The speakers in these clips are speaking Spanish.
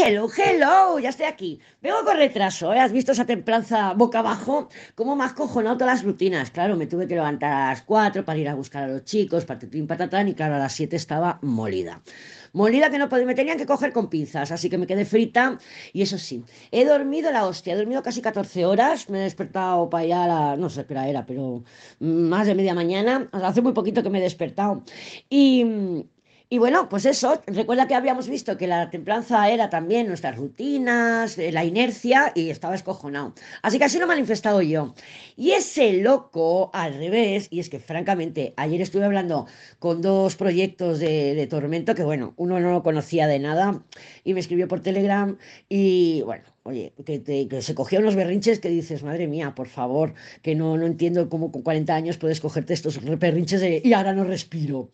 Hello, hello, ya estoy aquí. Vengo con retraso, ¿eh? ¿Has visto esa templanza boca abajo? Como has cojonado todas las rutinas. Claro, me tuve que levantar a las 4 para ir a buscar a los chicos, patatín, patatán, y claro, a las 7 estaba molida. Molida que no podía, me tenían que coger con pinzas, así que me quedé frita. Y eso sí, he dormido la hostia, he dormido casi 14 horas, me he despertado para allá a la, no sé qué era, pero más de media mañana. Hace muy poquito que me he despertado. Y. Y bueno, pues eso, recuerda que habíamos visto que la templanza era también nuestras rutinas, eh, la inercia y estaba escojonado. Así que así lo he manifestado yo. Y ese loco al revés, y es que francamente, ayer estuve hablando con dos proyectos de, de Tormento que bueno, uno no lo conocía de nada y me escribió por Telegram y bueno, Oye, que, se cogía unos berrinches que dices, madre mía, por favor, que no, no entiendo cómo con 40 años puedes cogerte estos berrinches de, y ahora no respiro.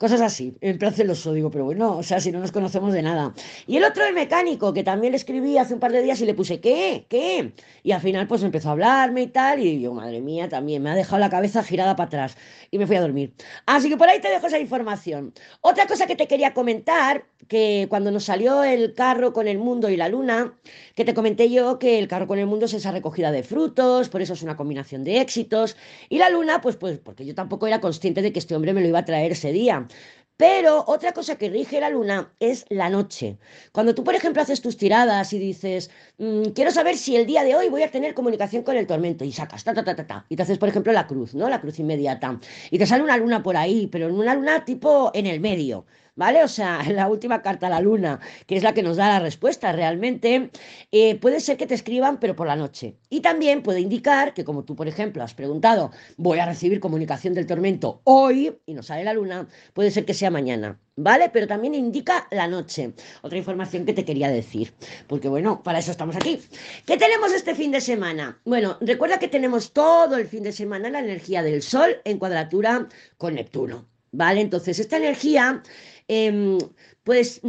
Cosas así, en plan celoso, digo, pero bueno, o sea, si no nos conocemos de nada. Y el otro, el mecánico, que también le escribí hace un par de días y le puse, ¿qué? ¿Qué? Y al final, pues empezó a hablarme y tal, y yo, madre mía, también me ha dejado la cabeza girada para atrás. Y me fui a dormir. Así que por ahí te dejo esa información. Otra cosa que te quería comentar, que cuando nos salió el carro con el mundo y la luna, que te comenté yo que el carro con el mundo es esa recogida de frutos, por eso es una combinación de éxitos. Y la luna, pues, pues, porque yo tampoco era consciente de que este hombre me lo iba a traer ese día. Pero otra cosa que rige la luna es la noche. Cuando tú, por ejemplo, haces tus tiradas y dices, mmm, quiero saber si el día de hoy voy a tener comunicación con el tormento, y sacas, ta, ta, ta, ta, ta, y te haces, por ejemplo, la cruz, ¿no? La cruz inmediata. Y te sale una luna por ahí, pero una luna tipo en el medio. ¿Vale? O sea, la última carta a la luna, que es la que nos da la respuesta realmente, eh, puede ser que te escriban, pero por la noche. Y también puede indicar que, como tú, por ejemplo, has preguntado, voy a recibir comunicación del tormento hoy, y nos sale la luna, puede ser que sea mañana. ¿Vale? Pero también indica la noche. Otra información que te quería decir. Porque bueno, para eso estamos aquí. ¿Qué tenemos este fin de semana? Bueno, recuerda que tenemos todo el fin de semana la energía del Sol en cuadratura con Neptuno. ¿Vale? Entonces, esta energía eh, pues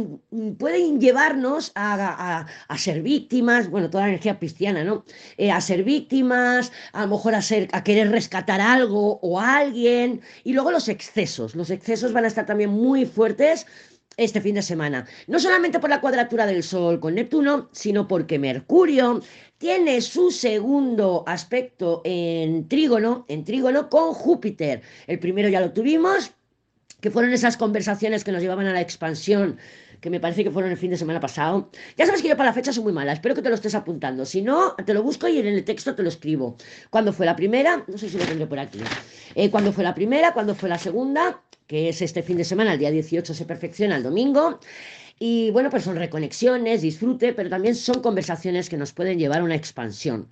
pueden llevarnos a, a, a, ser víctimas, bueno, toda la energía cristiana, ¿no? Eh, a ser víctimas, a lo mejor a, ser, a querer rescatar algo o a alguien, y luego los excesos. Los excesos van a estar también muy fuertes este fin de semana. No solamente por la cuadratura del Sol con Neptuno, sino porque Mercurio tiene su segundo aspecto en trígono, en trígono con Júpiter. El primero ya lo tuvimos, que fueron esas conversaciones que nos llevaban a la expansión, que me parece que fueron el fin de semana pasado. Ya sabes que yo para la fecha soy muy mala, espero que te lo estés apuntando. Si no, te lo busco y en el texto te lo escribo. ¿Cuándo fue la primera? No sé si lo tendré por aquí. Eh, ¿Cuándo fue la primera? ¿Cuándo fue la segunda? Que es este fin de semana, el día 18 se perfecciona el domingo. Y bueno, pues son reconexiones, disfrute, pero también son conversaciones que nos pueden llevar a una expansión.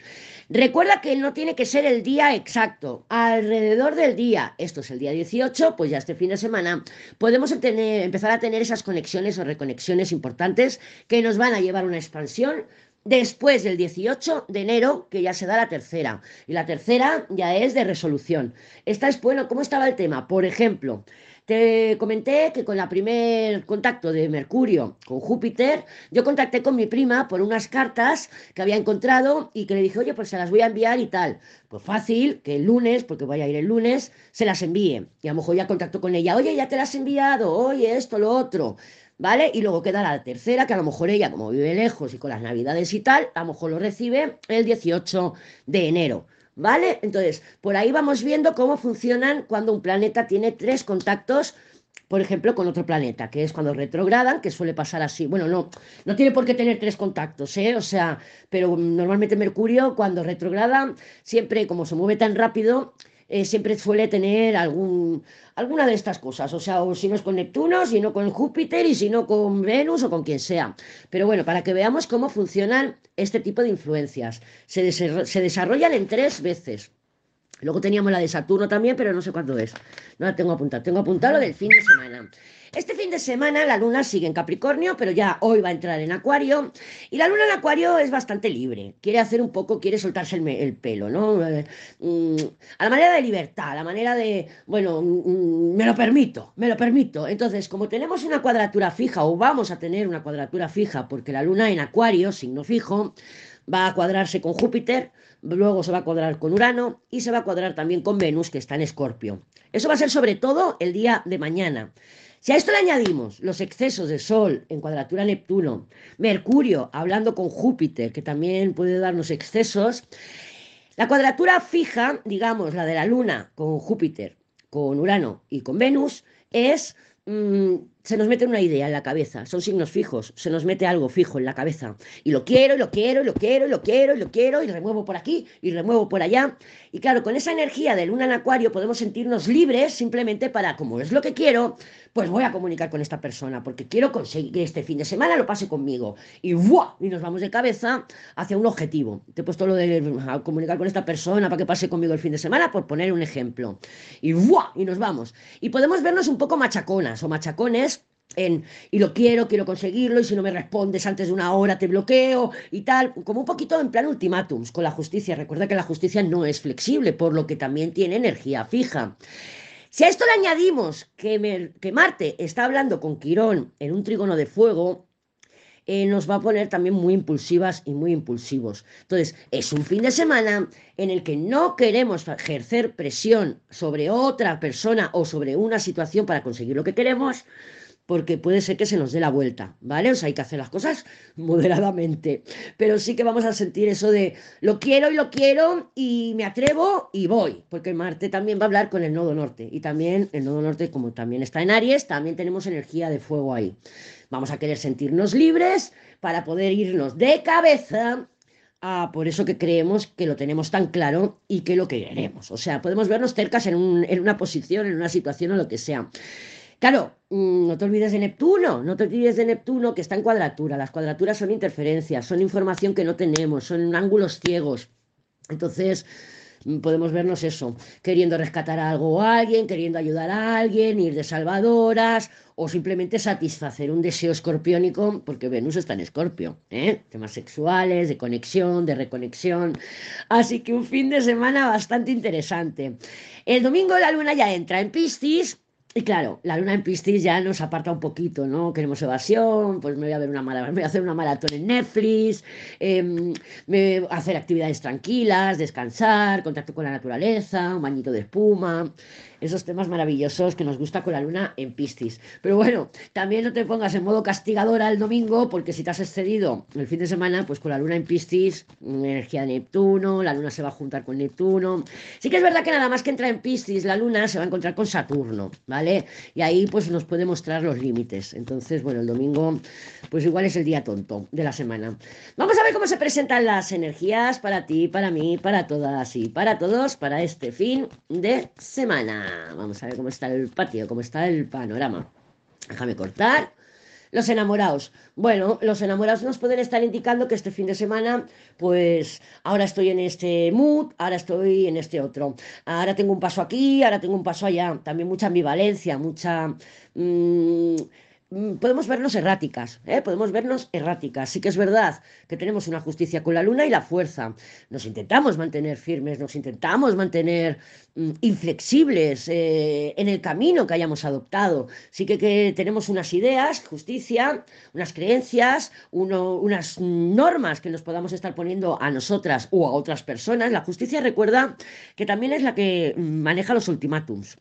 Recuerda que no tiene que ser el día exacto, alrededor del día, esto es el día 18, pues ya este fin de semana, podemos empezar a tener esas conexiones o reconexiones importantes que nos van a llevar a una expansión Después del 18 de enero, que ya se da la tercera. Y la tercera ya es de resolución. Esta es, bueno, ¿cómo estaba el tema? Por ejemplo, te comenté que con el primer contacto de Mercurio con Júpiter, yo contacté con mi prima por unas cartas que había encontrado y que le dije, oye, pues se las voy a enviar y tal. Pues fácil, que el lunes, porque voy a ir el lunes, se las envíe. Y a lo mejor ya contacto con ella, oye, ya te las he enviado, oye, esto, lo otro. ¿Vale? Y luego queda la tercera, que a lo mejor ella, como vive lejos y con las navidades y tal, a lo mejor lo recibe el 18 de enero. ¿Vale? Entonces, por ahí vamos viendo cómo funcionan cuando un planeta tiene tres contactos, por ejemplo, con otro planeta, que es cuando retrogradan, que suele pasar así. Bueno, no, no tiene por qué tener tres contactos, ¿eh? O sea, pero normalmente Mercurio, cuando retrograda, siempre, como se mueve tan rápido, eh, siempre suele tener alguna de estas cosas, o sea, o si no es con Neptuno, si no con Júpiter y si no con Venus o con quien sea. Pero bueno, para que veamos cómo funcionan este tipo de influencias. Se, se desarrollan en tres veces. Luego teníamos la de Saturno también, pero no sé cuándo es. No la tengo apuntada. Tengo apuntado lo del fin de semana. Este fin de semana la luna sigue en Capricornio, pero ya hoy va a entrar en Acuario. Y la luna en Acuario es bastante libre. Quiere hacer un poco, quiere soltarse el, pelo, ¿no? Eh, mm, a la manera de libertad, a la manera de, bueno, mm, me lo permito, me lo permito. Entonces, como tenemos una cuadratura fija o vamos a tener una cuadratura fija, porque la luna en Acuario, signo fijo, va a cuadrarse con Júpiter, luego se va a cuadrar con Urano y se va a cuadrar también con Venus, que está en Escorpio. Eso va a ser sobre todo el día de mañana. Si a esto le añadimos los excesos de Sol en cuadratura Neptuno, Mercurio hablando con Júpiter, que también puede darnos excesos, la cuadratura fija, digamos, la de la Luna con Júpiter, con Urano y con Venus, es mm, se nos mete una idea en la cabeza, son signos fijos, se nos mete algo fijo en la cabeza. Y lo quiero, y lo quiero, y lo quiero, lo quiero, lo quiero, y remuevo por aquí, y remuevo por allá. Y claro, con esa energía de luna en acuario podemos sentirnos libres simplemente para, como es lo que quiero, pues voy a comunicar con esta persona, porque quiero conseguir que este fin de semana lo pase conmigo. Y ¡buah! Y nos vamos de cabeza hacia un objetivo. Te he puesto lo de comunicar con esta persona para que pase conmigo el fin de semana, por poner un ejemplo. Y ¡buah! Y nos vamos. Y podemos vernos un poco machaconas o machacones en, y lo quiero, quiero conseguirlo, y si no me respondes antes de una hora te bloqueo y tal, como un poquito en plan ultimátums con la justicia. Recuerda que la justicia no es flexible, por lo que también tiene energía fija. Si a esto le añadimos que, que Marte está hablando con Quirón en un trígono de fuego, eh, nos va a poner también muy impulsivas y muy impulsivos. Entonces, es un fin de semana en el que no queremos ejercer presión sobre otra persona o sobre una situación para conseguir lo que queremos, porque puede ser que se nos dé la vuelta, ¿vale? O sea, hay que hacer las cosas moderadamente, pero sí que vamos a sentir eso de lo quiero y lo quiero y me atrevo y voy, porque Marte también va a hablar con el nodo norte y también el nodo norte, como también está en Aries, también tenemos energía de fuego ahí. Vamos a querer sentirnos libres para poder irnos de cabeza a por eso que creemos que lo tenemos tan claro y que lo que queremos. O sea, podemos vernos cercas en, en una posición, en una situación o lo que sea. Claro, mm, no te olvides de Neptuno, no te olvides de Neptuno que está en cuadratura. Las cuadraturas son interferencias, son información que no tenemos, son ángulos ciegos. Entonces, mm, podemos vernos eso, queriendo rescatar algo o alguien, queriendo ayudar a alguien, ir de salvadoras o simplemente satisfacer un deseo escorpiónico, porque Venus está en escorpio, ¿eh? temas sexuales, de conexión, de reconexión. Así que un fin de semana bastante interesante. El domingo la luna ya entra en Piscis y claro, la luna en Piscis ya nos aparta un poquito, ¿no? Queremos evasión, pues me voy a ver una me voy a hacer una maratón en Netflix, em, me voy a hacer actividades tranquilas, descansar, contacto con la naturaleza, un bañito de espuma esos temas maravillosos que nos gusta con la luna en Piscis. Pero bueno, también no te pongas en modo castigadora el domingo, porque si te has excedido el fin de semana, pues con la luna en Piscis, energía de Neptuno, la luna se va a juntar con Neptuno. Sí que es verdad que nada más que entra en Piscis, la luna se va a encontrar con Saturno, ¿vale? Y ahí pues nos puede mostrar los límites. Entonces, bueno, el domingo, pues igual es el día tonto de la semana. Vamos a ver cómo se presentan las energías para ti, para mí, para todas y para todos para este fin de semana. Vamos a ver cómo está el patio, cómo está el panorama. Déjame cortar. Los enamorados. Bueno, los enamorados nos pueden estar indicando que este fin de semana, pues ahora estoy en este mood, ahora estoy en este otro. Ahora tengo un paso aquí, ahora tengo un paso allá. También mucha ambivalencia, mucha... Mm, podemos vernos erráticas, ¿eh? podemos vernos erráticas. Sí que es verdad que tenemos una justicia con la luna y la fuerza. Nos intentamos mantener firmes, nos intentamos mantener mm, inflexibles eh, en el camino que hayamos adoptado. Sí que, tenemos unas ideas, justicia, unas creencias, unas normas que nos podamos estar poniendo a nosotras o a otras personas. La justicia recuerda que también es la que mm, maneja los ultimátums.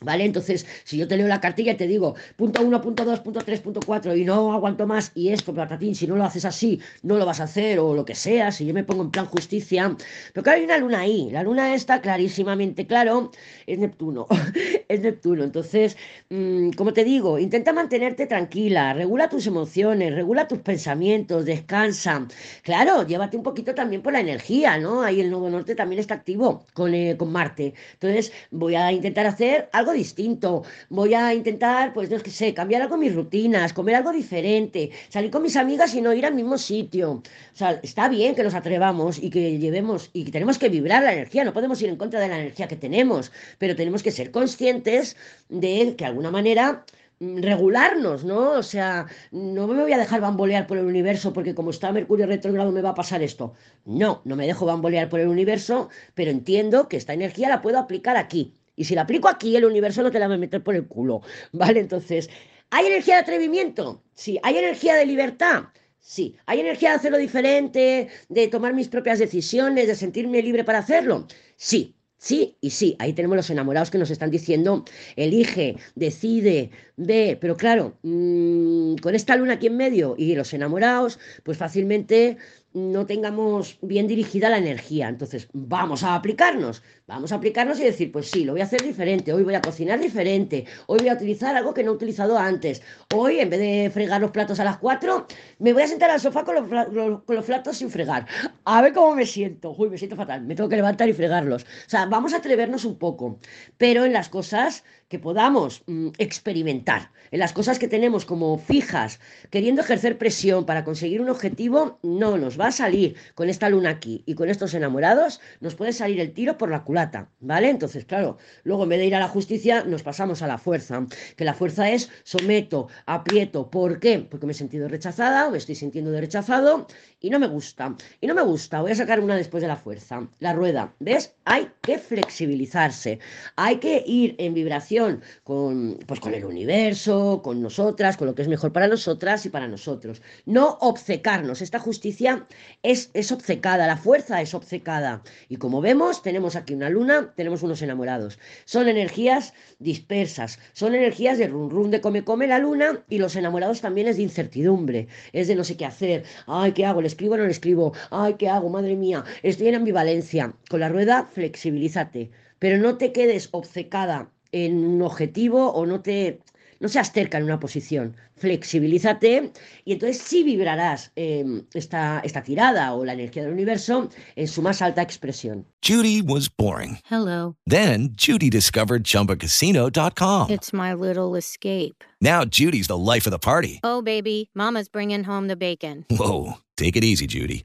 ¿Vale? Entonces, si yo te leo la cartilla y te digo punto 1, punto 2, punto 3, punto 4 y no aguanto más y esto, patatín, si no lo haces así, no lo vas a hacer o lo que sea, si yo me pongo en plan justicia. Pero claro, hay una luna ahí. La luna está clarísimamente claro, es Neptuno. es Neptuno. Entonces, mm, como te digo, intenta mantenerte tranquila, regula tus emociones, regula tus pensamientos, descansa. Claro, llévate un poquito también por la energía, ¿no? Ahí el Nodo Norte también está activo con, eh, con Marte. Entonces, voy a intentar hacer algo algo distinto, voy a intentar, pues no es que sé, cambiar algo mis rutinas, comer algo diferente, salir con mis amigas y no ir al mismo sitio. O sea, está bien que nos atrevamos y que llevemos y que tenemos que vibrar la energía, no podemos ir en contra de la energía que tenemos, pero tenemos que ser conscientes de que de alguna manera mm, regularnos, ¿no? O sea, no me voy a dejar bambolear por el universo porque como está Mercurio retrógrado me va a pasar esto. No, no me dejo bambolear por el universo, pero entiendo que esta energía la puedo aplicar aquí. Y si la aplico aquí, el universo no te la va a meter por el culo, ¿vale? Entonces, ¿hay energía de atrevimiento? Sí. ¿Hay energía de libertad? Sí. ¿Hay energía de hacerlo diferente, de tomar mis propias decisiones, de sentirme libre para hacerlo? Sí. Sí y sí, ahí tenemos los enamorados que nos están diciendo, elige, decide, ve, pero claro, mmm, con esta luna aquí en medio y los enamorados, pues fácilmente no tengamos bien dirigida la energía. Entonces, vamos a aplicarnos, vamos a aplicarnos y decir, pues sí, lo voy a hacer diferente, hoy voy a cocinar diferente, hoy voy a utilizar algo que no he utilizado antes, hoy en vez de fregar los platos a las 4, me voy a sentar al sofá con los, con los platos sin fregar. A ver cómo me siento. Uy, me siento fatal, me tengo que levantar y fregarlos. O sea, vamos a atrevernos un poco, pero en las cosas que podamos mmm, experimentar, en las cosas que tenemos como fijas, queriendo ejercer presión para conseguir un objetivo, no nos va a salir con esta luna aquí y con estos enamorados, nos puede salir el tiro por la culata, ¿vale? Entonces, claro, luego en vez de ir a la justicia, nos pasamos a la fuerza, que la fuerza es someto, aprieto, ¿por qué? Porque me he sentido rechazada, me estoy sintiendo de rechazado y no me gusta, y no me gusta, voy a sacar una después de la fuerza, la rueda, ¿ves? Hay que flexibilizarse, hay que ir en vibración con, pues con el universo, con nosotras, con lo que es mejor para nosotras y para nosotros. No obcecarnos. Esta justicia es, es obcecada, la fuerza es obcecada. Y como vemos, tenemos aquí una luna, tenemos unos enamorados. Son energías dispersas, son energías de run run de come come la luna y los enamorados también es de incertidumbre, es de no sé qué hacer. Ay, ¿qué hago? ¿Le escribo o no le escribo? Ay, ¿qué hago? Madre mía, estoy en ambivalencia. Con la rueda, flexibilízate, pero no te quedes obcecada en un objetivo o no te no seas cerca en una posición, flexibilízate y entonces sí vibrarás eh, esta, esta tirada o la energía del universo en su más alta expresión. Judy was boring. Hello. Then Judy discovered chumbacasino.com. It's my little escape. Now Judy's the life of the party. Oh, baby, Mama's bringing home the bacon. Whoa, take it easy, Judy.